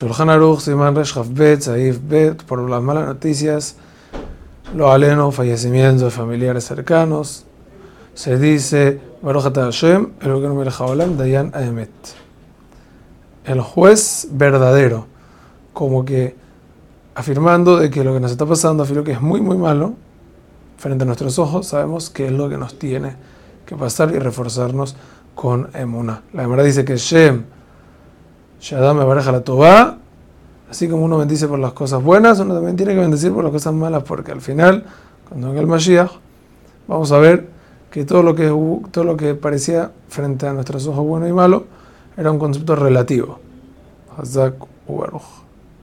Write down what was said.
Shulchan Aruch, Resh Bet, por las malas noticias, lo aleno, fallecimientos de familiares cercanos, se dice, Baruch Hashem, el Dayan Aemet. El juez verdadero, como que afirmando de que lo que nos está pasando, afirmo que es muy, muy malo, frente a nuestros ojos, sabemos que es lo que nos tiene que pasar y reforzarnos con Emuna. La verdad dice que Shem, Shadam me pareja la Tobá, así como uno bendice por las cosas buenas, uno también tiene que bendecir por las cosas malas, porque al final, cuando venga el Mashiach, vamos a ver que todo lo que, todo lo que parecía frente a nuestros ojos bueno y malo era un concepto relativo. Hazak Ubaruch.